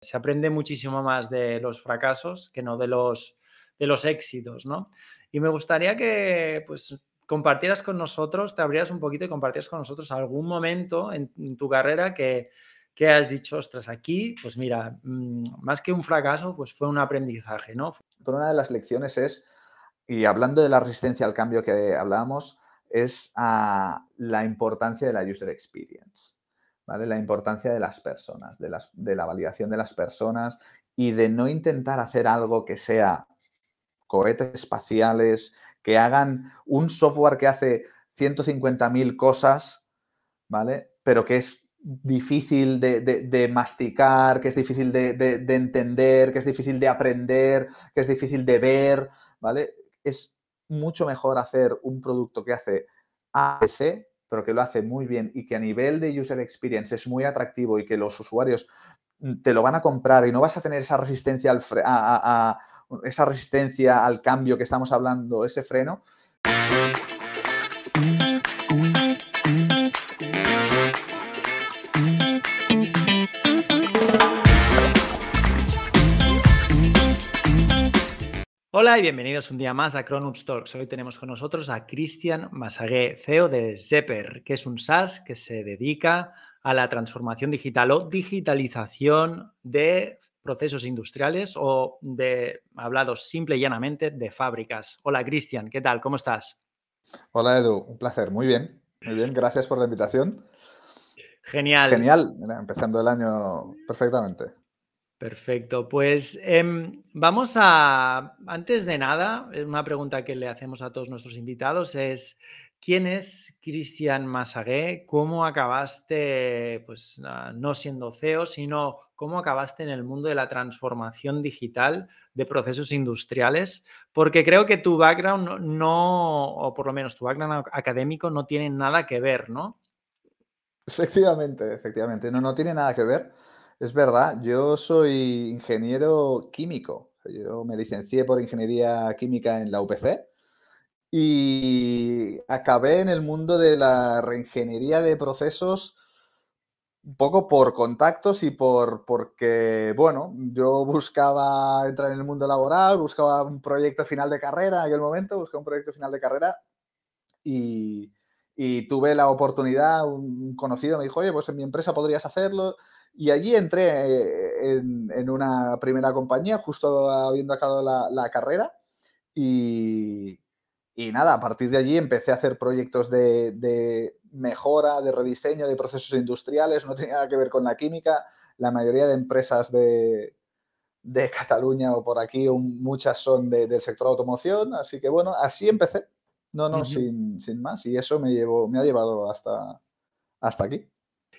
Se aprende muchísimo más de los fracasos que no de los, de los éxitos, ¿no? Y me gustaría que, pues, compartieras con nosotros, te abrieras un poquito y compartieras con nosotros algún momento en, tu carrera que, que, has dicho, ostras, aquí, pues mira, mm, más que un fracaso, pues fue un aprendizaje, ¿no? Pero una de las lecciones es, y hablando de la resistencia al cambio que hablábamos, es la importancia de la user experience, ¿vale? La importancia de las personas, de, la validación de las personas y de no intentar hacer algo que sea cohetes espaciales, que hagan un software que hace 150.000 cosas, ¿vale? Pero que es difícil de, masticar, que es difícil de, de, entender, que es difícil de aprender, que es difícil de ver, ¿vale? Es mucho mejor hacer un producto que hace ABC, pero que lo hace muy bien y que a nivel de user experience es muy atractivo y que los usuarios te lo van a comprar y no vas a tener esa resistencia al a, esa resistencia al cambio que estamos hablando, ese freno. Hola y bienvenidos un día más a Cronuts Talks. Hoy tenemos con nosotros a Cristian Masagué, CEO de Zepper, que es un SaaS que se dedica a la transformación digital o digitalización de procesos industriales o de, hablado simple y llanamente, de fábricas. Hola Cristian, ¿qué tal? ¿Cómo estás? Hola Edu, un placer, muy bien, muy bien, gracias por la invitación. Genial. Genial, empezando el año perfectamente. Perfecto, pues em, vamos a, antes de nada, una pregunta que le hacemos a todos nuestros invitados es, ¿quién es Cristian Masagué? ¿Cómo acabaste, pues no siendo CEO, sino cómo acabaste en el mundo de la transformación digital de procesos industriales? Porque creo que tu background no, o por lo menos tu background académico no tiene nada que ver, ¿no? Efectivamente, efectivamente, no, no tiene nada que ver. Es verdad, yo soy ingeniero químico. Yo me licencié por ingeniería química en la UPC y acabé en el mundo de la reingeniería de procesos un poco por contactos y por porque, bueno, yo buscaba entrar en el mundo laboral, buscaba un proyecto final de carrera en aquel momento, buscaba un proyecto final de carrera y, y tuve la oportunidad, un conocido me dijo, oye, pues en mi empresa podrías hacerlo. Y allí entré eh, en, una primera compañía, justo habiendo acabado la, carrera. Y, nada, a partir de allí empecé a hacer proyectos de, mejora, de rediseño de procesos industriales, no tenía nada que ver con la química. La mayoría de empresas de, Cataluña o por aquí, muchas son del sector automoción. Así que bueno, así empecé. No, no, sin, sin, más. Y eso me, llevó, me ha llevado hasta, hasta aquí.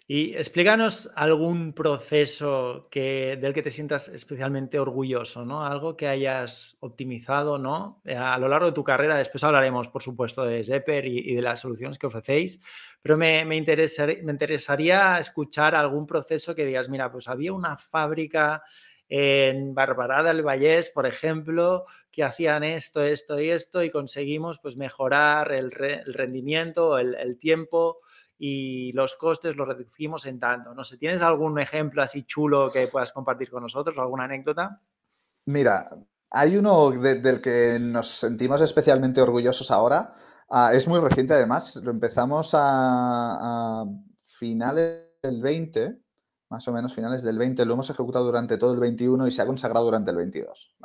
Y explícanos algún proceso que, del que te sientas especialmente orgulloso, ¿no? Algo que hayas optimizado, ¿no? Eh, a lo largo de tu carrera, después hablaremos, por supuesto, de Zepper y, de las soluciones que ofrecéis, pero me, me, interesaría escuchar algún proceso que digas, mira, pues había una fábrica en Barbará del Vallés, por ejemplo, que hacían esto, esto y esto y conseguimos pues mejorar el, rendimiento, el tiempo y los costes los reducimos en tanto. No sé, ¿tienes algún ejemplo así chulo que puedas compartir con nosotros o alguna anécdota? Mira, hay uno del que nos sentimos especialmente orgullosos ahora. Ah, es muy reciente además, lo empezamos a, finales del 20, más o menos finales del 20, lo hemos ejecutado durante todo el 21 y se ha consagrado durante el 22.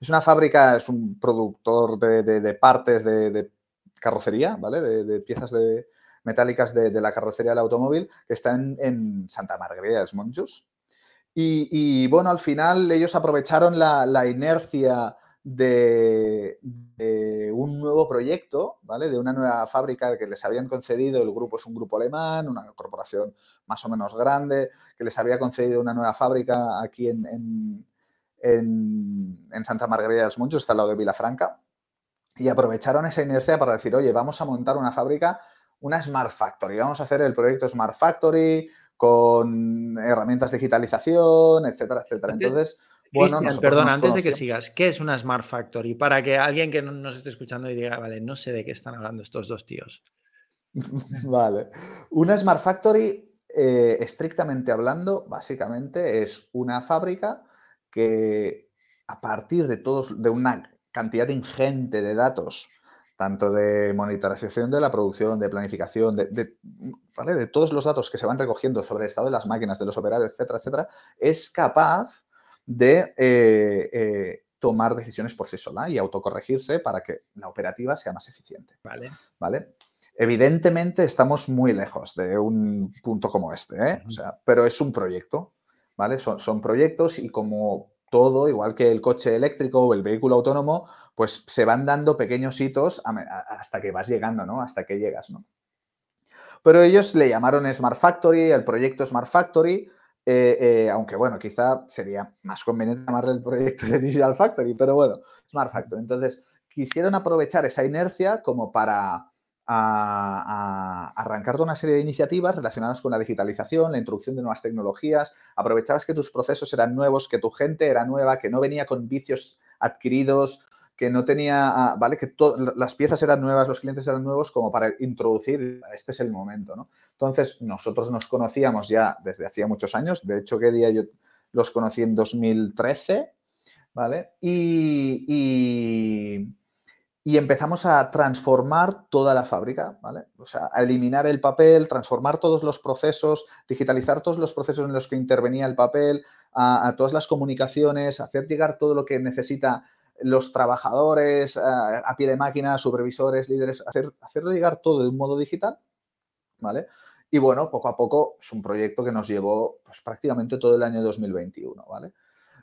Es una fábrica, es un productor de, partes de, carrocería, ¿vale? de piezas de, metálicas de, la carrocería del automóvil que están en Santa Margarida de Monjos. Y, bueno, al final ellos aprovecharon la, inercia de, un nuevo proyecto, ¿vale? De una nueva fábrica que les habían concedido, el grupo es un grupo alemán, una corporación más o menos grande, que les había concedido una nueva fábrica aquí en, en, Santa Margarida de los Monchos, está al lado de Vilafranca, y aprovecharon esa inercia para decir, oye, vamos a montar una fábrica una Smart Factory. Vamos a hacer el proyecto Smart Factory con herramientas de digitalización, etcétera, etcétera. Entonces, bueno, perdón, antes de que sigas, ¿qué es una Smart Factory? Para que alguien que no nos esté escuchando y diga, vale, no sé de qué están hablando estos dos tíos. vale. Una Smart Factory eh, estrictamente hablando, básicamente es una fábrica que a partir de todos, de una cantidad ingente de datos, tanto de monitorización de la producción, de planificación, de, de, todos los datos que se van recogiendo sobre el estado de las máquinas, de los operarios, etcétera, etcétera, es capaz de eh, eh, tomar decisiones por sí sola y autocorregirse para que la operativa sea más eficiente. Vale. ¿Vale? Evidentemente estamos muy lejos de un punto como este, ¿eh? pero es un proyecto, ¿vale? Son, son, proyectos y como todo, igual que el coche eléctrico o el vehículo autónomo, pues se van dando pequeños hitos hasta que vas llegando, ¿no? Hasta que llegas, ¿no? Pero ellos le llamaron Smart Factory, el proyecto Smart Factory, eh, eh, aunque bueno, quizá sería más conveniente llamarle el proyecto de Digital Factory, pero bueno, Smart Factory. Entonces, quisieron aprovechar esa inercia como para a, arrancar toda una serie de iniciativas relacionadas con la digitalización, la introducción de nuevas tecnologías, aprovechabas que tus procesos eran nuevos, que tu gente era nueva, que no venía con vicios adquiridos, que no tenía, ah, ¿vale? Que las piezas eran nuevas, los clientes eran nuevos como para introducir, este es el momento, ¿no? Entonces, nosotros nos conocíamos ya desde hacía muchos años, de hecho, ¿qué día yo los conocí en 2013? ¿Vale? y y empezamos a transformar toda la fábrica, ¿vale? O sea, a eliminar el papel, transformar todos los procesos, digitalizar todos los procesos en los que intervenía el papel, a, todas las comunicaciones, hacer llegar todo lo que necesita los trabajadores a, pie de máquina, supervisores, líderes, hacer, hacerlo llegar todo de un modo digital, ¿vale? Y bueno, poco a poco es un proyecto que nos llevó pues, prácticamente todo el año 2021, ¿vale?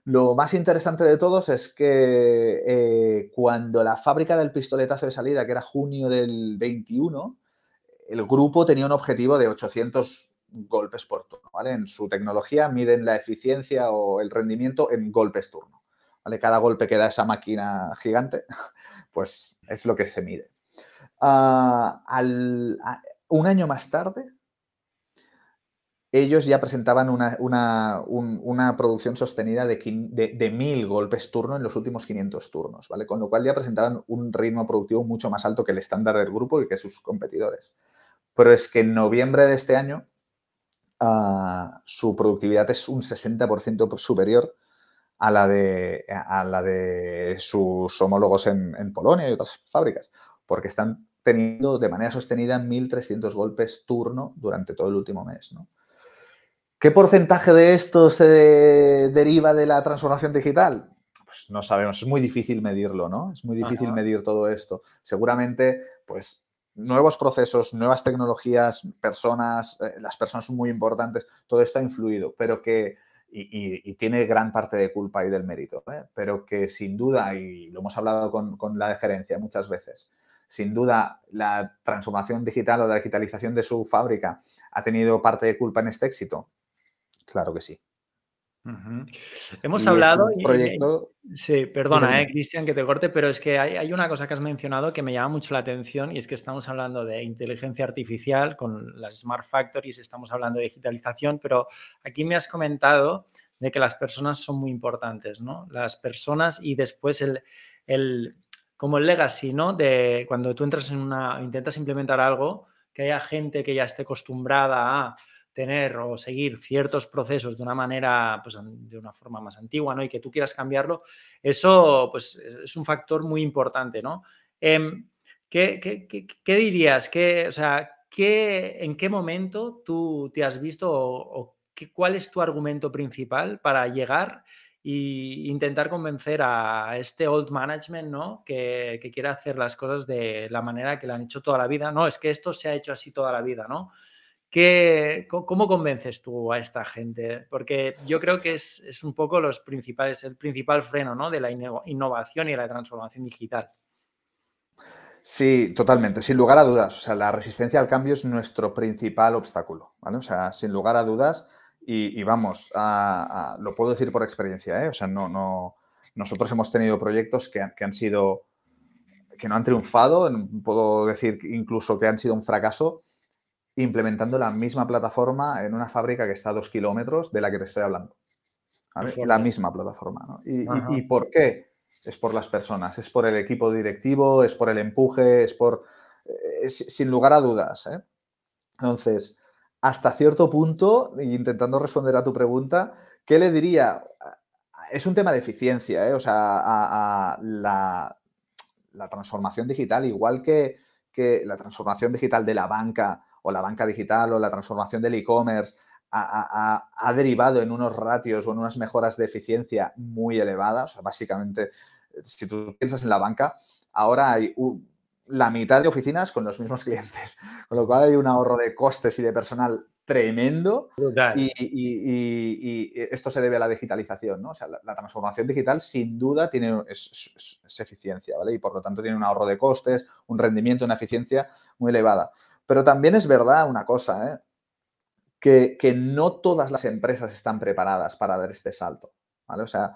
Lo más interesante de todos es que eh, cuando la fábrica del pistoletazo de salida, que era junio del 21, el grupo tenía un objetivo de 800 golpes por turno. En su tecnología miden la eficiencia o el rendimiento en golpes turno. Cada golpe que da esa máquina gigante, pues es lo que se mide. Ah, un año más tarde, ellos ya presentaban una, producción sostenida de, mil golpes turno en los últimos 500 turnos, ¿vale? Con lo cual ya presentaban un ritmo productivo mucho más alto que el estándar del grupo y que sus competidores. Pero es que en noviembre de este año ah, su productividad es un 60% superior a la, de, a la de sus homólogos en, en Polonia y otras fábricas, porque están teniendo de manera sostenida 1.300 golpes turno durante todo el último mes, ¿no? ¿Qué porcentaje de esto se deriva de la transformación digital? Pues no sabemos, es muy difícil medirlo, ¿no? Es muy difícil medir todo esto. Seguramente, pues, nuevos procesos, nuevas tecnologías, personas, eh, las personas son muy importantes, todo esto ha influido, pero que, y, tiene gran parte de culpa y del mérito, ¿eh? pero que sin duda, y lo hemos hablado con, con la de gerencia muchas veces, sin duda la transformación digital o la digitalización de su fábrica ha tenido parte de culpa en este éxito. Claro que sí. Hemos hablado. proyecto... sí, perdona, eh, Cristian, que te corte, pero es que hay, una cosa que has mencionado que me llama mucho la atención y es que estamos hablando de inteligencia artificial con las smart factories, estamos hablando de digitalización, pero aquí me has comentado de que las personas son muy importantes, ¿no? Las personas y después el, el como el legacy, ¿no? De cuando tú entras en una, intentas implementar algo, que haya gente que ya esté acostumbrada a tener o seguir ciertos procesos de una manera, pues de una forma más antigua, ¿no? Y que tú quieras cambiarlo, eso pues es un factor muy importante, ¿no? Em, ¿qué, dirías? ¿Qué, o sea, ¿qué, ¿En qué momento tú te has visto o, cuál es tu argumento principal para llegar e intentar convencer a este old management, ¿no? Que, que quiere hacer las cosas de la manera que lo han hecho toda la vida. No, es que esto se ha hecho así toda la vida, ¿no? ¿Cómo convences tú a esta gente? Porque yo creo que es, un poco los principales, el principal freno ¿no? de la innovación y la transformación digital. Sí, totalmente, sin lugar a dudas. O sea, la resistencia al cambio es nuestro principal obstáculo, ¿vale? O sea, sin lugar a dudas, y, vamos, lo puedo decir por experiencia, ¿eh? O sea, no, no, nosotros hemos tenido proyectos que, que han sido, que no han triunfado, puedo decir incluso que han sido un fracaso, implementando la misma plataforma en una fábrica que está a dos kilómetros de la que te estoy hablando. La misma plataforma. ¿no? ¿Y, por qué? Es por las personas, es por el equipo directivo, es por el empuje, es por... Eh, sin lugar a dudas. ¿eh? Entonces, hasta cierto punto, intentando responder a tu pregunta, ¿qué le diría? Es un tema de eficiencia, ¿eh? o sea, a, la, transformación digital, igual que, que la transformación digital de la banca o la banca digital o la transformación del e-commerce ha, derivado en unos ratios o en unas mejoras de eficiencia muy elevadas. O sea, básicamente, si tú piensas en la banca, ahora hay la mitad de oficinas con los mismos clientes, con lo cual hay un ahorro de costes y de personal tremendo y, esto se debe a la digitalización, ¿no? O sea, la, transformación digital sin duda tiene es, eficiencia, ¿vale? Y por lo tanto tiene un ahorro de costes, un rendimiento, una eficiencia muy elevada. Pero también es verdad una cosa, ¿eh? que, no todas las empresas están preparadas para dar este salto. ¿vale? O sea,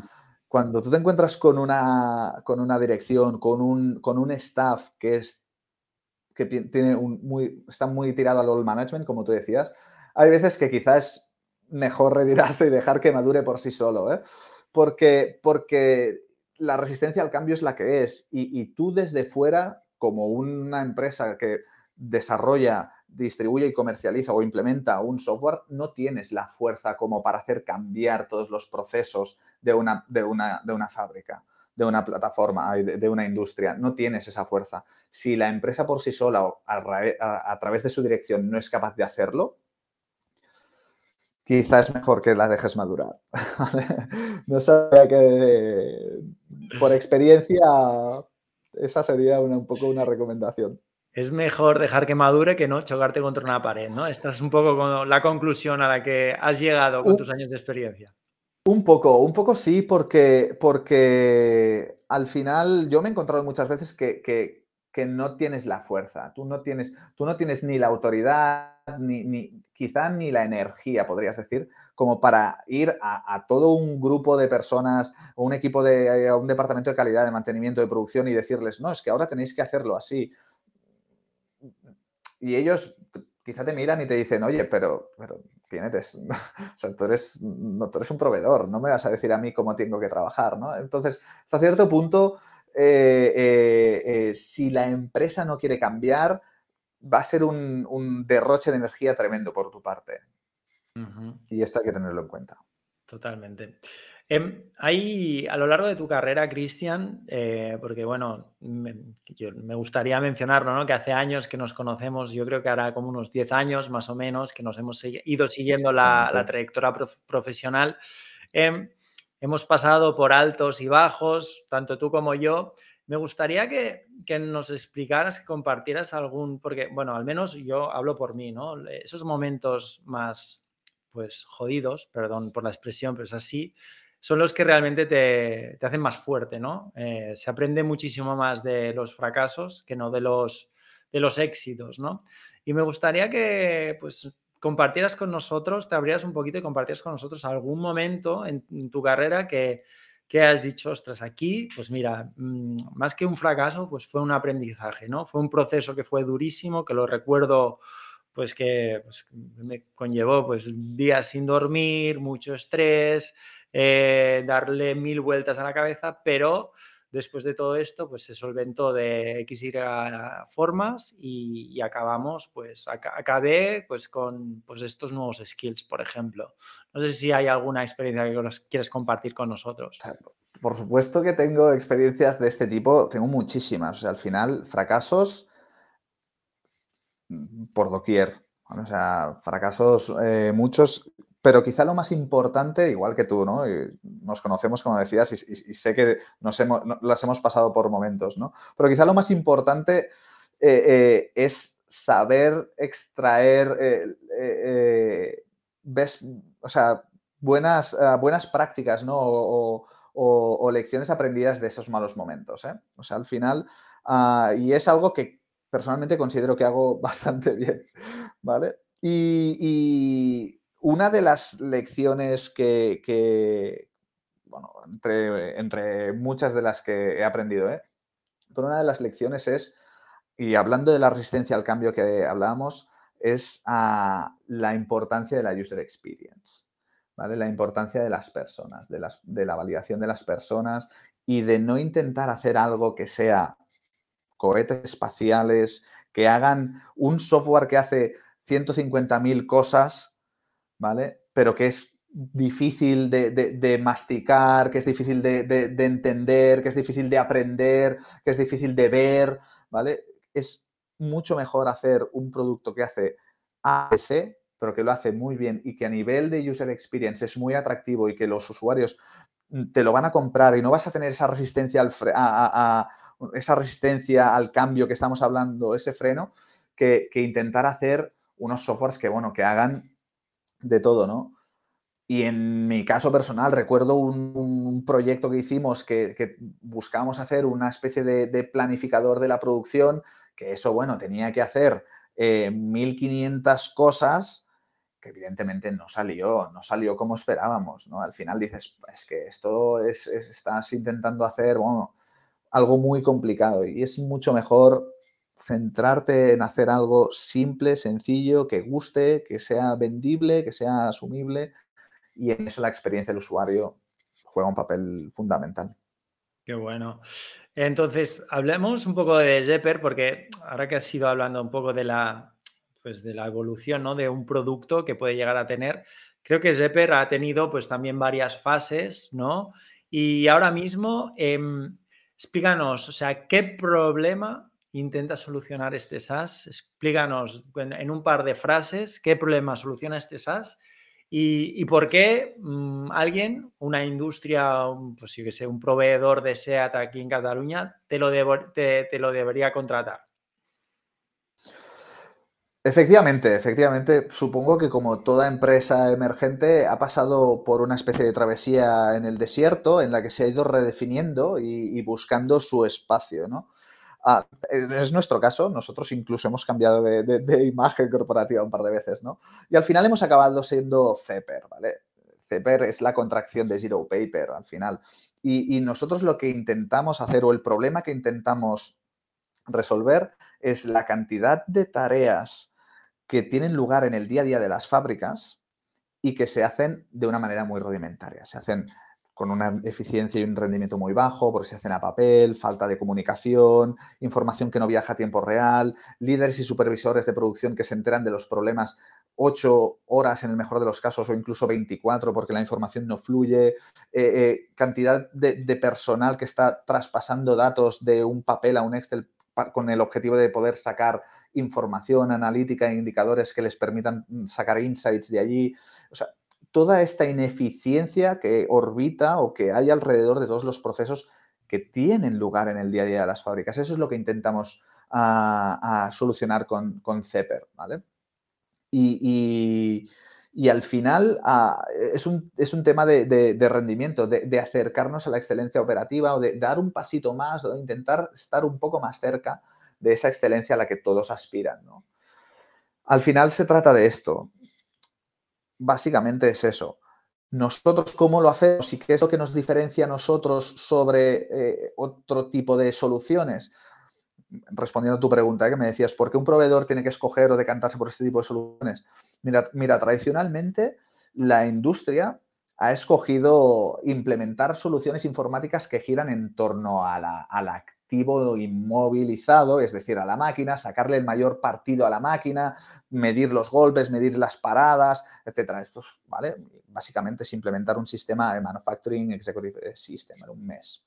cuando tú te encuentras con una, con una dirección, con un, con un staff que, es, que tiene muy, está muy tirado al all management, como tú decías, hay veces que quizás es mejor retirarse y dejar que madure por sí solo, ¿eh? porque, porque la resistencia al cambio es la que es y, y tú desde fuera, como una empresa que desarrolla distribuye y comercializa o implementa un software, no tienes la fuerza como para hacer cambiar todos los procesos de una, de una, de una fábrica, de una plataforma, de, una industria. No tienes esa fuerza. Si la empresa por sí sola o a, través de su dirección no es capaz de hacerlo, quizás es mejor que la dejes madurar. no sabía que por experiencia esa sería un poco una recomendación es mejor dejar que madure que no chocarte contra una pared, ¿no? Esta es un poco la conclusión a la que has llegado con tus años de experiencia. Un poco, un poco sí, porque, porque al final yo me he encontrado muchas veces que, que, no tienes la fuerza, tú no tienes, tú no tienes ni la autoridad, ni, ni quizá ni la energía, podrías decir, como para ir a, todo un grupo de personas o un equipo de un departamento de calidad, de mantenimiento, de producción y decirles, no, es que ahora tenéis que hacerlo así y ellos quizá te miran y te dicen, oye, pero, pero ¿quién eres? o sea, tú eres, no, tú eres un proveedor, no me vas a decir a mí cómo tengo que trabajar, ¿no? Entonces, hasta cierto punto, eh, eh, eh, si la empresa no quiere cambiar, va a ser un, derroche de energía tremendo por tu parte. Y esto hay que tenerlo en cuenta. Totalmente. Em, hay a lo largo de tu carrera, Cristian, eh, porque bueno, me, gustaría mencionarlo, ¿no? Que hace años que nos conocemos, yo creo que hará como unos 10 años más o menos, que nos hemos ido siguiendo la, trayectoria profesional. Em, hemos pasado por altos y bajos, tanto tú como yo. Me gustaría que, que, nos explicaras, que compartieras algún, porque bueno, al menos yo hablo por mí, ¿no? Esos momentos más, pues, jodidos, perdón por la expresión, pero es así, son los que realmente te, hacen más fuerte, ¿no? Eh, se aprende muchísimo más de los fracasos que no de los, de los éxitos, ¿no? Y me gustaría que, pues, compartieras con nosotros, te abrieras un poquito y compartieras con nosotros algún momento en, tu carrera que, que, has dicho, ostras, aquí, pues mira, mm, más que un fracaso, pues fue un aprendizaje, ¿no? Fue un proceso que fue durísimo, que lo recuerdo, pues que pues, me conllevó pues días sin dormir, mucho estrés, eh, darle mil vueltas a la cabeza, pero después de todo esto, pues se solventó de X y formas y, acabamos, pues acabé pues con pues, estos nuevos skills, por ejemplo. No sé si hay alguna experiencia que quieres compartir con nosotros. Por supuesto que tengo experiencias de este tipo, tengo muchísimas. al final, fracasos mm, por doquier. O sea, fracasos eh, muchos pero quizá lo más importante, igual que tú, ¿no? nos conocemos, como decías, y, sé que nos hemos, las hemos pasado por momentos, ¿no? Pero quizá lo más importante eh, eh, es saber extraer eh, o sea, buenas, buenas prácticas, ¿no? O, lecciones aprendidas de esos malos momentos. O sea, al final, ah, y es algo que personalmente considero que hago bastante bien, ¿vale? y una de las lecciones que, bueno, entre, muchas de las que he aprendido, ¿eh? pero una de las lecciones es, y hablando de la resistencia al cambio que hablábamos, es ah, la importancia de la user experience, ¿vale? La importancia de las personas, de, las, de la validación de las personas y de no intentar hacer algo que sea cohetes espaciales, que hagan un software que hace 150.000 cosas, ¿vale? Pero que es difícil de, masticar, que es difícil de, de, entender, que es difícil de aprender, que es difícil de ver, ¿vale? Es mucho mejor hacer un producto que hace ABC, pero que lo hace muy bien y que a nivel de user experience es muy atractivo y que los usuarios mm, te lo van a comprar y no vas a tener esa resistencia al, a, esa resistencia al cambio que estamos hablando, ese freno, que, intentar hacer unos softwares que, bueno, que hagan de todo, ¿no? Y en mi caso personal, recuerdo un, proyecto que hicimos que, que buscábamos hacer una especie de, planificador de la producción, que eso, bueno, tenía que hacer 1500 eh, cosas que evidentemente no salió, no salió como esperábamos, ¿no? Al final dices, es que esto es, estás intentando hacer, bueno, algo muy complicado y es mucho mejor centrarte en hacer algo simple, sencillo, que guste, que sea vendible, que sea asumible y en eso la experiencia del usuario juega un papel fundamental. Qué bueno. Entonces, hablemos un poco de Jepper, porque ahora que has ido hablando un poco de la, pues de la evolución ¿no? de un producto que puede llegar a tener, creo que Jepper ha tenido pues también varias fases, ¿no? Y ahora mismo, em, explícanos, o sea, ¿qué problema intenta solucionar este SaaS? Explícanos en un par de frases qué problema soluciona este SaaS y, por qué mm, alguien, una industria, pues sí que sé, un proveedor de SEAT aquí en Cataluña, te lo, te, lo debería contratar. Efectivamente, efectivamente, supongo que como toda empresa emergente ha pasado por una especie de travesía en el desierto en la que se ha ido redefiniendo y, y buscando su espacio, ¿no? Ah, es nuestro caso, nosotros incluso hemos cambiado de, imagen corporativa un par de veces, ¿no? Y al final hemos acabado siendo Zepper, ¿vale? Zepper es la contracción de Zero Paper al final. Y nosotros lo que intentamos hacer o el problema que intentamos resolver es la cantidad de tareas que tienen lugar en el día a día de las fábricas y que se hacen de una manera muy rudimentaria. Se hacen con una eficiencia y un rendimiento muy bajo, porque se hacen a papel, falta de comunicación, información que no viaja a tiempo real, líderes y supervisores de producción que se enteran de los problemas ocho horas en el mejor de los casos o incluso 24 porque la información no fluye, eh, eh, cantidad de, de, personal que está traspasando datos de un papel a un Excel con el objetivo de poder sacar información analítica e indicadores que les permitan mm, sacar insights de allí. O sea, toda esta ineficiencia que orbita o que hay alrededor de todos los procesos que tienen lugar en el día a día de las fábricas. Eso es lo que intentamos a, solucionar con, con Zepper, ¿vale? Y, al final es, un, es, un, tema de, rendimiento, de, acercarnos a la excelencia operativa o de dar un pasito más o de intentar estar un poco más cerca de esa excelencia a la que todos aspiran. ¿no? Al final se trata de esto, básicamente es eso. Nosotros cómo lo hacemos y qué es lo que nos diferencia a nosotros sobre eh, otro tipo de soluciones. Respondiendo a tu pregunta, ¿eh? que me decías, ¿por qué un proveedor tiene que escoger o decantarse por este tipo de soluciones? Mira, mira tradicionalmente la industria ha escogido implementar soluciones informáticas que giran en torno a la, a la inmovilizado, es decir, a la máquina, sacarle el mayor partido a la máquina, medir los golpes, medir las paradas, etcétera. Esto ¿vale? Básicamente es implementar un sistema de Manufacturing Executive System en un mes.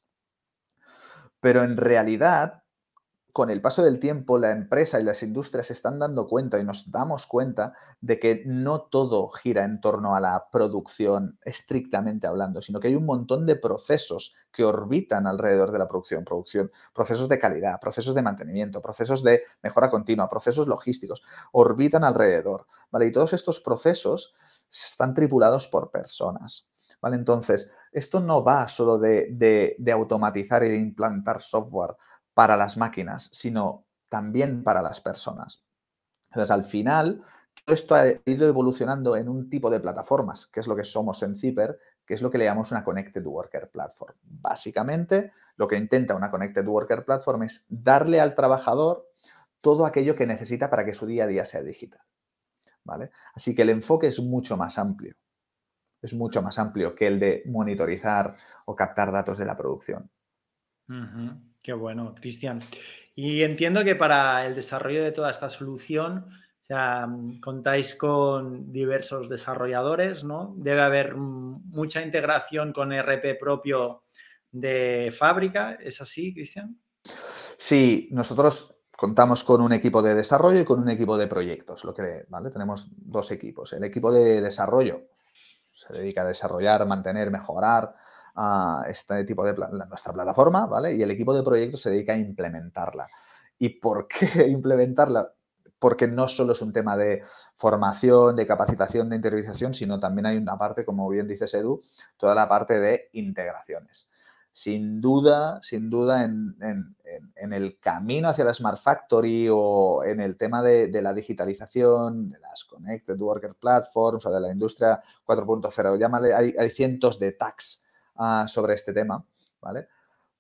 Pero en realidad, con el paso del tiempo, la empresa y las industrias se están dando cuenta y nos damos cuenta de que no todo gira en torno a la producción estrictamente hablando, sino que hay un montón de procesos que orbitan alrededor de la producción, procesos de calidad, procesos de mantenimiento, procesos de mejora continua, procesos logísticos, orbitan alrededor, ¿vale? Y todos estos procesos están tripulados por personas, ¿vale? Entonces, esto no va solo de, de automatizar y de implantar software para las máquinas, sino también para las personas. Entonces, al final, todo esto ha ido evolucionando en un tipo de plataformas, que es lo que somos en Zipper, que es lo que le llamamos una Connected Worker Platform. Básicamente, lo que intenta una Connected Worker Platform es darle al trabajador todo aquello que necesita para que su día a día sea digital. ¿Vale? Así que el enfoque es mucho más amplio. Es mucho más amplio que el de monitorizar o captar datos de la producción. Qué bueno, Cristian. Y entiendo que para el desarrollo de toda esta solución mm, contáis con diversos desarrolladores, ¿no? Debe haber mucha integración con RP propio de fábrica, ¿es así, Cristian? Sí, nosotros contamos con un equipo de desarrollo y con un equipo de proyectos, lo que, ¿vale? Tenemos dos equipos. El equipo de desarrollo se dedica a desarrollar, mantener, mejorar a este tipo de nuestra plataforma, ¿vale? Y el equipo de proyectos se dedica a implementarla. ¿Y por qué implementarla? Porque no solo es un tema de formación, de capacitación, de interiorización, sino también hay una parte, como bien dices Edu, toda la parte de integraciones sin duda, sin duda, en, el camino hacia la Smart Factory o en el tema de, la digitalización, de las Connected Worker Platforms o de la industria 4.0, llámale, hay, hay, cientos de tags sobre este tema, ¿vale?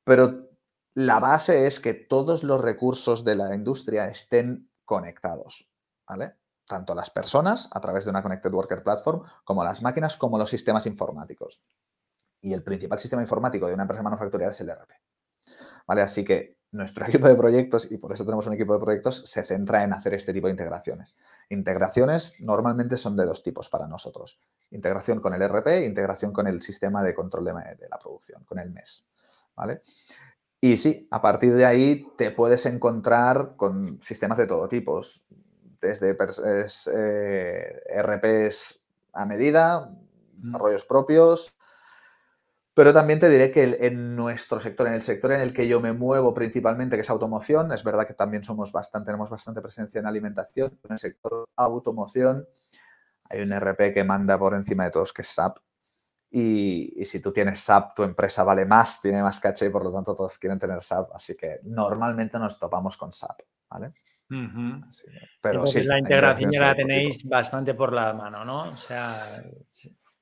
Pero la base es que todos los recursos de la industria estén conectados, ¿vale? Tanto las personas a través de una Connected Worker Platform, como las máquinas, como los sistemas informáticos y el principal sistema informático de una empresa manufacturera es el ERP. ¿Vale? Así que nuestro equipo de proyectos, y por eso tenemos un equipo de proyectos, se centra en hacer este tipo de integraciones. Integraciones normalmente son de dos tipos para nosotros. Integración con el ERP e integración con el sistema de control de, la producción, con el MES. ¿Vale? Y sí, a partir de ahí te puedes encontrar con sistemas de todo tipo, desde eh, RPs a medida, desarrollos propios, pero también te diré que en nuestro sector, en el sector en el que yo me muevo principalmente, que es automoción, es verdad que también somos bastante, tenemos bastante presencia en alimentación, en el sector automoción hay un RP que manda por encima de todos, que es SAP. Y, si tú tienes SAP, tu empresa vale más, tiene más caché, por lo tanto todos quieren tener SAP. Así que normalmente nos topamos con SAP. ¿vale? pero sí, la integración ya la tenéis bastante por la mano, ¿no? O sea...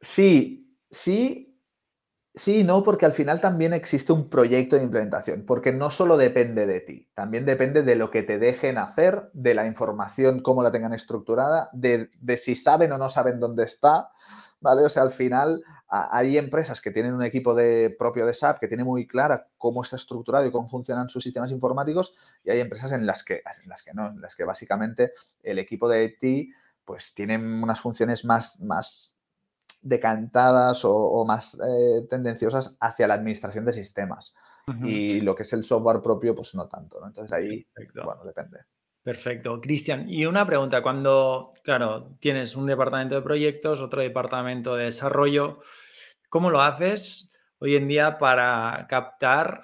Sí, sí, Sí, no, porque al final también existe un proyecto de implementación, porque no solo depende de ti, también depende de lo que te dejen hacer, de la información, cómo la tengan estructurada, de, si saben o no saben dónde está, ¿vale? O sea, al final hay empresas que tienen un equipo de, propio de SAP que tiene muy clara cómo está estructurado y cómo funcionan sus sistemas informáticos y hay empresas en las que, en las que no, en las que básicamente el equipo de IT pues tienen unas funciones más, más decantadas o, más eh, tendenciosas hacia la administración de sistemas. Y lo que es el software propio, pues no tanto. ¿no? Entonces ahí, bueno, depende. Perfecto. Cristian, y una pregunta, cuando, claro, tienes un departamento de proyectos, otro departamento de desarrollo, ¿cómo lo haces? Hoy en día para captar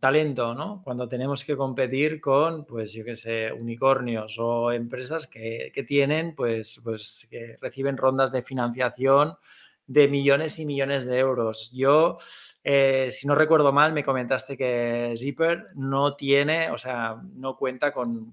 talento, ¿no? Cuando tenemos que competir con, pues yo qué sé, unicornios o empresas que, tienen, pues, pues que reciben rondas de financiación de millones y millones de euros. Yo, eh, si no recuerdo mal, me comentaste que Zipper no tiene, o sea, no cuenta con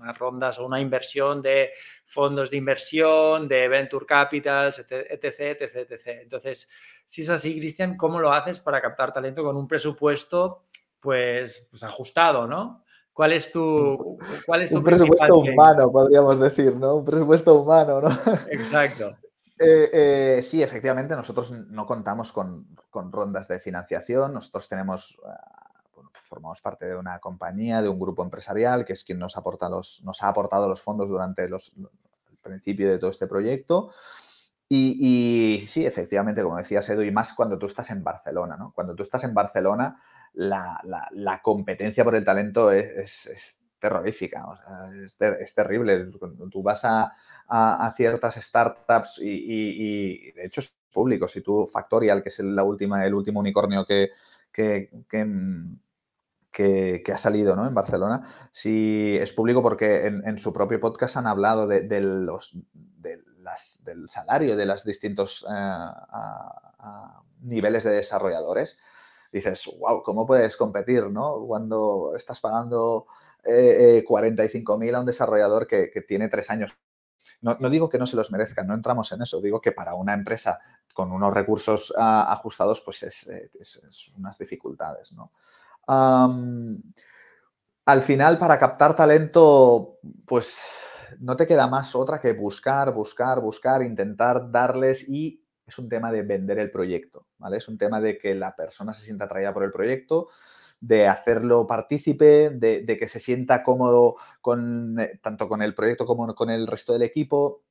unas rondas o una inversión de fondos de inversión, de venture capitals, etc, etc, etc. Entonces, si es así, Cristian, ¿cómo lo haces para captar talento con un presupuesto pues, pues ajustado, ¿no? ¿Cuál es tu, cuál es tu Un presupuesto humano, podríamos decir, ¿no? Un presupuesto humano, ¿no? Exacto. Eh, eh, sí, efectivamente, nosotros no contamos con, rondas de financiación. Nosotros tenemos, formamos parte de una compañía, de un grupo empresarial, que es quien nos, aporta los, nos ha aportado los fondos durante los, el principio de todo este proyecto. Y, sí, efectivamente, como decías Edu, y más cuando tú estás en Barcelona, ¿no? Cuando tú estás en Barcelona, la, competencia por el talento es, terrorífica, es, terrible. Cuando tú vas a, ciertas startups y, de hecho es público, si tú Factorial, que es la última, el último unicornio que, que, que ha salido ¿no? en Barcelona, si es público porque en, su propio podcast han hablado de, los, del salario de los distintos eh, niveles de desarrolladores, dices, wow, ¿cómo puedes competir ¿no? cuando estás pagando eh, 45.000 a un desarrollador que, tiene tres años? No, digo que no se los merezcan, no entramos en eso, digo que para una empresa con unos recursos ah, ajustados, pues es, es, unas dificultades. ¿no? Al final, para captar talento, pues no te queda más otra que buscar, buscar, buscar, intentar darles y es un tema de vender el proyecto, ¿vale? Es un tema de que la persona se sienta atraída por el proyecto. de hacerlo partícipe, de, que se sienta cómodo con, eh, tanto con el proyecto como con el resto del equipo.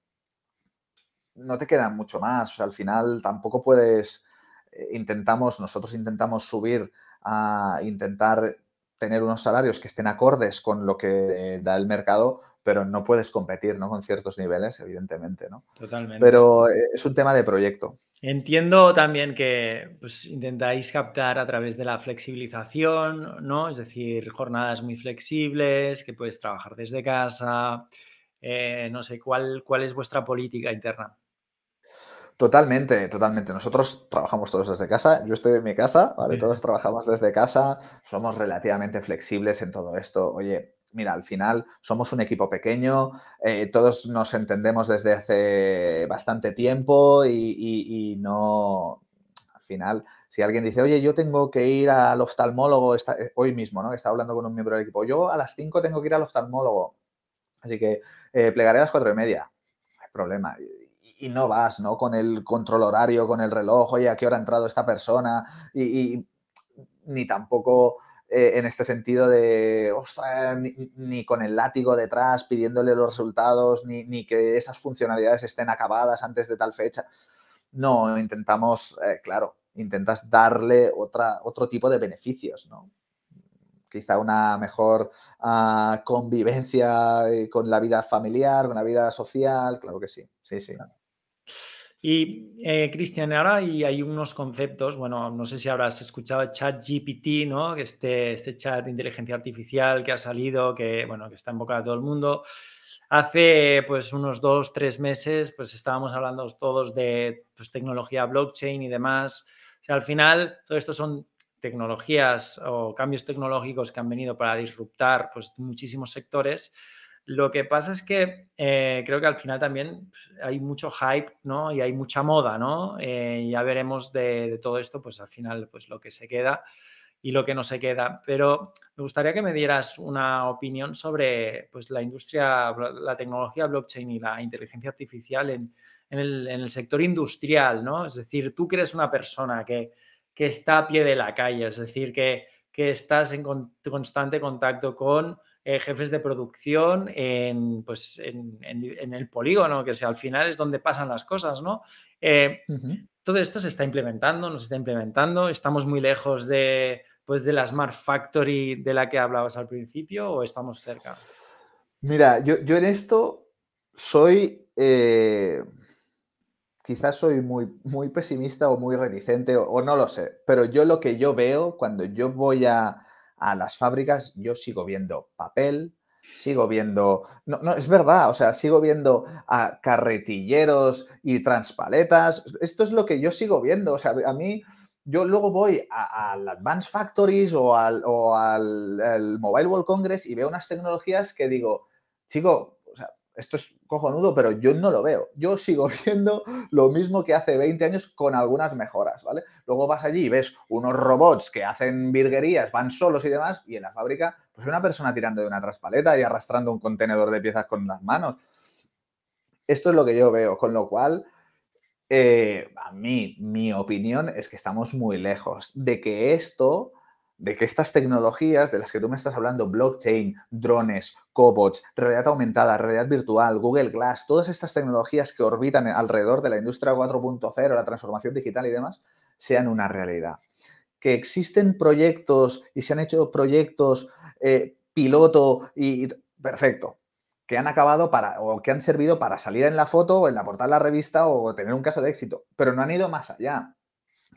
No te queda mucho más. al final tampoco puedes, eh, intentamos, nosotros intentamos subir a intentar tener unos salarios que estén acordes con lo que da el mercado, pero no puedes competir ¿no? con ciertos niveles, evidentemente. ¿no? Totalmente. Pero eh, es un tema de proyecto. Entiendo también que pues, intentáis captar a través de la flexibilización, ¿no? Es decir, jornadas muy flexibles, que puedes trabajar desde casa. Eh, no sé, ¿cuál, ¿cuál es vuestra política interna? Totalmente, totalmente. Nosotros trabajamos todos desde casa. Yo estoy en mi casa, ¿vale? Todos trabajamos desde casa. Somos relativamente flexibles en todo esto. Oye, mira, al final somos un equipo pequeño, eh, todos nos entendemos desde hace bastante tiempo y, no, al final, si alguien dice, oye, yo tengo que ir al oftalmólogo eh, hoy mismo, ¿no? Estaba hablando con un miembro del equipo, yo a las 5 tengo que ir al oftalmólogo, así que eh, plegaré a las 4 y media, no hay problema. Y, no vas, ¿no? Con el control horario, con el reloj, oye, ¿a qué hora ha entrado esta persona? y ni tampoco eh, en este sentido de, ostras, ni, con el látigo detrás pidiéndole los resultados, ni, que esas funcionalidades estén acabadas antes de tal fecha. No, intentamos, eh, claro, intentas darle otra, otro tipo de beneficios, ¿no? Quizá una mejor ah, convivencia eh, con la vida familiar, con la vida social, claro que sí, sí, sí. Y eh, Cristian, ahora y hay unos conceptos, bueno, no sé si habrás escuchado ChatGPT, ¿no? Este, este chat de inteligencia artificial que ha salido, que, bueno, que está en boca de todo el mundo. Hace pues unos dos, tres meses, pues estábamos hablando todos de pues, tecnología blockchain y demás. Al final, todo esto son tecnologías o cambios tecnológicos que han venido para disruptar pues, muchísimos sectores lo que pasa es que eh, creo que al final también pues, hay mucho hype, ¿no? Y hay mucha moda, ¿no? Eh, ya veremos de, todo esto, pues al final, pues lo que se queda y lo que no se queda. Pero me gustaría que me dieras una opinión sobre pues, la industria, la tecnología blockchain y la inteligencia artificial en, el, sector industrial, ¿no? Es decir, tú que eres una persona que, que está a pie de la calle, es decir, que, que estás en constante contacto con eh, jefes de producción en, pues, en, el polígono, que sea, al final es donde pasan las cosas, ¿no? Eh, todo esto se está implementando, nos está implementando, estamos muy lejos de, pues, de la Smart Factory de la que hablabas al principio o estamos cerca. Mira, yo, en esto soy, eh, quizás soy muy, muy pesimista o muy reticente o, no lo sé, pero yo lo que yo veo cuando yo voy a, a las fábricas, yo sigo viendo papel, sigo viendo, no, no, es verdad, o sea, sigo viendo a carretilleros y transpaletas, esto es lo que yo sigo viendo, o sea, a mí, yo luego voy al Advanced Factories o al, o al Mobile World Congress y veo unas tecnologías que digo, chico, esto es cojonudo, pero yo no lo veo. Yo sigo viendo lo mismo que hace 20 años con algunas mejoras, ¿vale? Luego vas allí y ves unos robots que hacen virguerías, van solos y demás, y en la fábrica, pues una persona tirando de una traspaleta y arrastrando un contenedor de piezas con las manos. Esto es lo que yo veo, con lo cual, eh, a mí, mi opinión es que estamos muy lejos de que esto de que estas tecnologías de las que tú me estás hablando, blockchain, drones, cobots, realidad aumentada, realidad virtual, Google Glass, todas estas tecnologías que orbitan alrededor de la industria 4.0, la transformación digital y demás, sean una realidad. Que existen proyectos y se han hecho proyectos eh, piloto y perfecto, que han acabado para o que han servido para salir en la foto o en la portada de la revista o tener un caso de éxito, pero no han ido más allá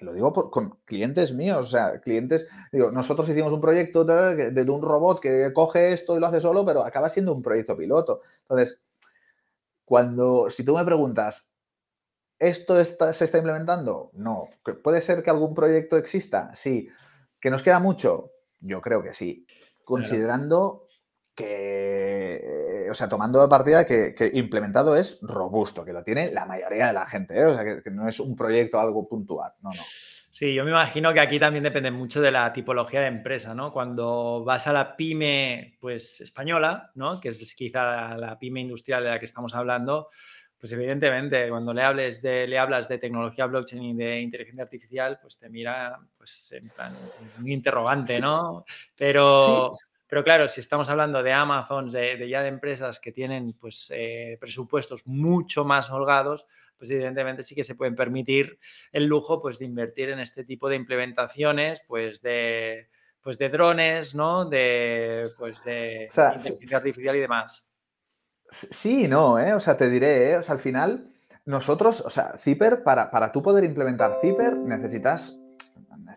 lo digo con clientes míos, o sea, clientes, digo, nosotros hicimos un proyecto de, un robot que coge esto y lo hace solo, pero acaba siendo un proyecto piloto. Entonces, cuando, si tú me preguntas, ¿esto se está implementando? No. ¿Puede ser que algún proyecto exista? Sí. ¿Que nos queda mucho? Yo creo que sí. Considerando que, o sea, tomando de partida que, implementado es robusto, que lo tiene la mayoría de la gente, ¿eh? o sea, que, no es un proyecto algo puntual, no, no. Sí, yo me imagino que aquí también depende mucho de la tipología de empresa, ¿no? Cuando vas a la pyme, pues, española, ¿no? Que es quizá la pyme industrial de la que estamos hablando, pues evidentemente cuando le, hables de, le hablas de tecnología blockchain y de inteligencia artificial, pues te mira pues en plan un interrogante, ¿no? Pero, pero claro, si estamos hablando de Amazon, de, ya de empresas que tienen pues eh, presupuestos mucho más holgados, pues evidentemente sí que se pueden permitir el lujo pues de invertir en este tipo de implementaciones, pues de pues de drones, ¿no? De pues de inteligencia artificial y demás. Sí, no, ¿eh? O sea, te diré, ¿eh? O sea, al final, nosotros, o sea, Zipper, para, para tú poder implementar Zipper, necesitas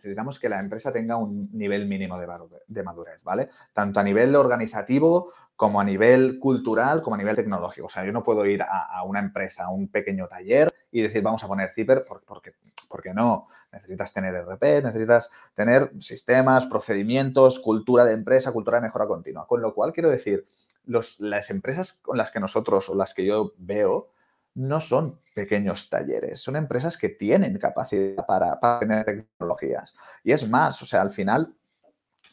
necesitamos que la empresa tenga un nivel mínimo de, madurez, ¿vale? Tanto a nivel organizativo como a nivel cultural, como a nivel tecnológico. O sea, yo no puedo ir a, una empresa, a un pequeño taller y decir, vamos a poner Zipper, porque, porque no. Necesitas tener RP, necesitas tener sistemas, procedimientos, cultura de empresa, cultura de mejora continua. Con lo cual, quiero decir, las empresas con las que nosotros o las que yo veo no son pequeños talleres, son empresas que tienen capacidad para, tener tecnologías. Y es más, o sea, al final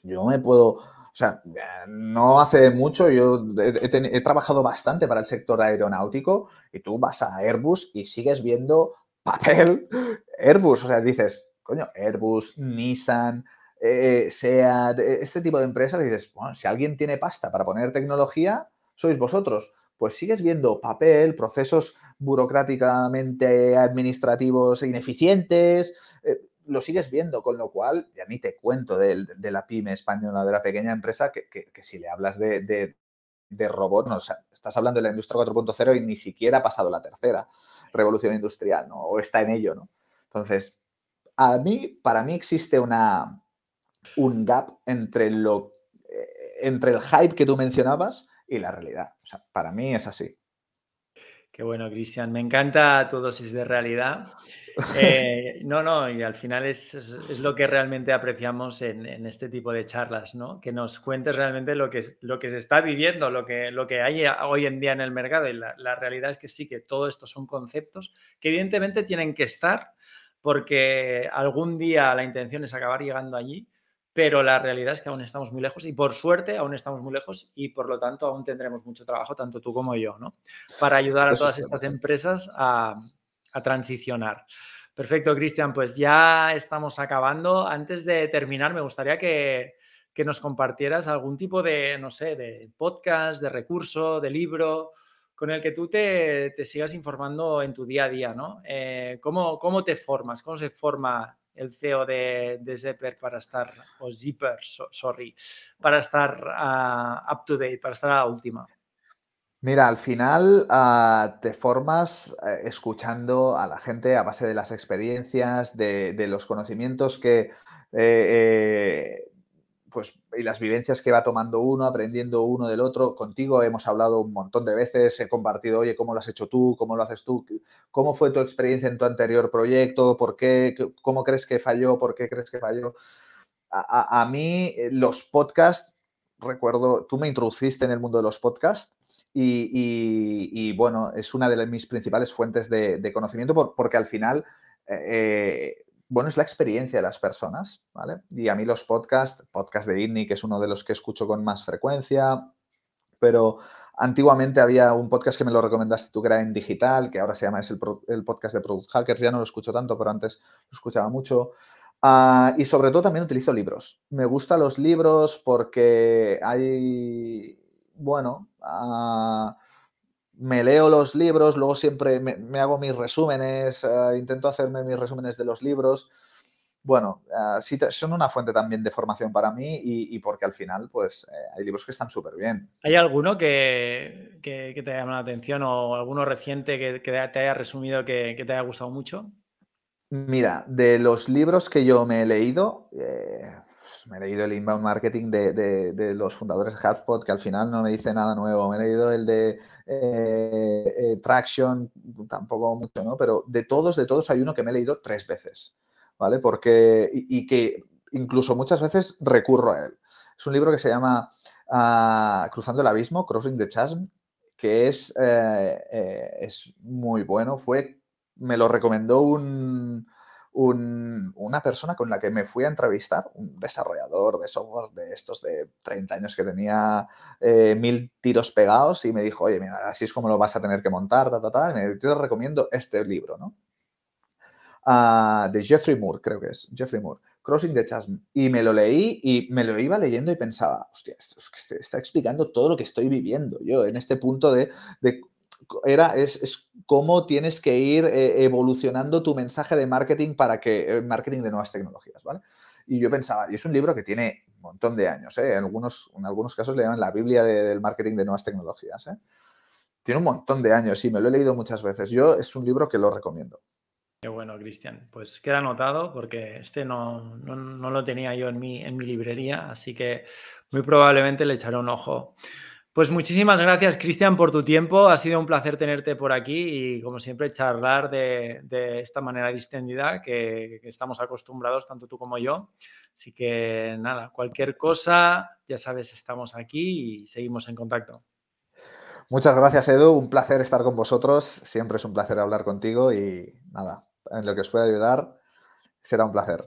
yo me puedo, o sea, no hace mucho, yo he, trabajado bastante para el sector aeronáutico y tú vas a Airbus y sigues viendo papel Airbus, o sea, dices, coño, Airbus, Nissan, eh, SEAT, este tipo de empresas, dices, bueno, si alguien tiene pasta para poner tecnología, sois vosotros pues sigues viendo papel, procesos burocráticamente administrativos ineficientes, eh, lo sigues viendo, con lo cual, ya ni te cuento de, la pyme española, de la pequeña empresa, que, si le hablas de, robot, no, estás hablando de la industria 4.0 y ni siquiera ha pasado la tercera revolución industrial, ¿no? O está en ello, ¿no? Entonces, a mí, para mí existe una, un gap entre, lo, eh, entre el hype que tú mencionabas y la realidad. O sea, para mí es así. Qué bueno, Cristian. Me encanta tu dosis de realidad. Eh, no, no, y al final es, es, lo que realmente apreciamos en, en, este tipo de charlas, ¿no? Que nos cuentes realmente lo que, lo que se está viviendo, lo que, lo que hay hoy en día en el mercado. Y la, la realidad es que sí, que todo esto son conceptos que evidentemente tienen que estar porque algún día la intención es acabar llegando allí, pero la realidad es que aún estamos muy lejos y por suerte aún estamos muy lejos y por lo tanto aún tendremos mucho trabajo, tanto tú como yo, ¿no? Para ayudar a todas estas empresas a, transicionar. Perfecto, Cristian, pues ya estamos acabando. Antes de terminar, me gustaría que, nos compartieras algún tipo de, no sé, de podcast, de recurso, de libro con el que tú te, sigas informando en tu día a día, ¿no? Eh, ¿cómo, ¿Cómo te formas? ¿Cómo se forma el CEO de, de para estar, o Zipper, sorry, para estar uh, up to date, para estar a la última? Mira, al final uh, te formas uh, escuchando a la gente a base de las experiencias, de, de los conocimientos que eh, eh, pues, y las vivencias que va tomando uno, aprendiendo uno del otro. Contigo hemos hablado un montón de veces, he compartido, oye, ¿cómo lo has hecho tú? ¿Cómo lo haces tú? ¿Cómo fue tu experiencia en tu anterior proyecto? ¿Por qué? ¿Cómo crees que falló? ¿Por qué crees que falló? A, mí eh, los podcasts, recuerdo, tú me introduciste en el mundo de los podcasts y, bueno, es una de mis principales fuentes de, conocimiento porque al final... Eh, bueno, es la experiencia de las personas, ¿vale? Y a mí los podcasts, podcast de INNI, que es uno de los que escucho con más frecuencia, pero antiguamente había un podcast que me lo recomendaste tú que era en digital, que ahora se llama, es el, podcast de Product Hackers, ya no lo escucho tanto, pero antes lo escuchaba mucho. Ah, y sobre todo también utilizo libros. Me gustan los libros porque hay, bueno, uh, me leo los libros, luego siempre me, hago mis resúmenes, eh, intento hacerme mis resúmenes de los libros. Bueno, uh, sí son una fuente también de formación para mí y, porque al final, pues, eh, hay libros que están súper bien. ¿Hay alguno que, que, te haya llamado la atención o alguno reciente que, te haya resumido que, te haya gustado mucho? Mira, de los libros que yo me he leído, me he leído el Inbound Marketing de, de, los fundadores de HubSpot, que al final no me dice nada nuevo. Me he leído el de eh, eh, Traction, tampoco mucho, ¿no? Pero de todos, de todos hay uno que me he leído tres veces, ¿vale? Porque, y, que incluso muchas veces recurro a él. Es un libro que se llama ah, Cruzando el Abismo, Crossing the Chasm, que es, eh, es muy bueno. Fue, me lo recomendó un, una persona con la que me fui a entrevistar, un desarrollador de software de estos de 30 años que tenía eh, mil tiros pegados y me dijo, oye, mira, así es como lo vas a tener que montar, ta, ta, ta. Y dijo, te recomiendo este libro, ¿no? Ah, de Jeffrey Moore, creo que es, Jeffrey Moore, Crossing the Chasm. Y me lo leí y me lo iba leyendo y pensaba, hostia, esto es que está explicando todo lo que estoy viviendo yo en este punto de era, es, cómo tienes que ir eh, evolucionando tu mensaje de marketing para que, eh, marketing de nuevas tecnologías, ¿vale? Y yo pensaba, y es un libro que tiene un montón de años, ¿eh? En algunos, en algunos casos le llaman la Biblia del marketing de nuevas tecnologías, ¿eh? Tiene un montón de años y me lo he leído muchas veces. Yo es un libro que lo recomiendo. Qué bueno, Cristian. Pues queda anotado porque este no, no, lo tenía yo en mi, en mi librería, así que muy probablemente le echaré un ojo. Pues muchísimas gracias, Cristian, por tu tiempo. Ha sido un placer tenerte por aquí y, como siempre, charlar de, esta manera distendida que, estamos acostumbrados, tanto tú como yo. Así que, nada, cualquier cosa, ya sabes, estamos aquí y seguimos en contacto. Muchas gracias, Edu. Un placer estar con vosotros. Siempre es un placer hablar contigo y, nada, en lo que os pueda ayudar, será un placer.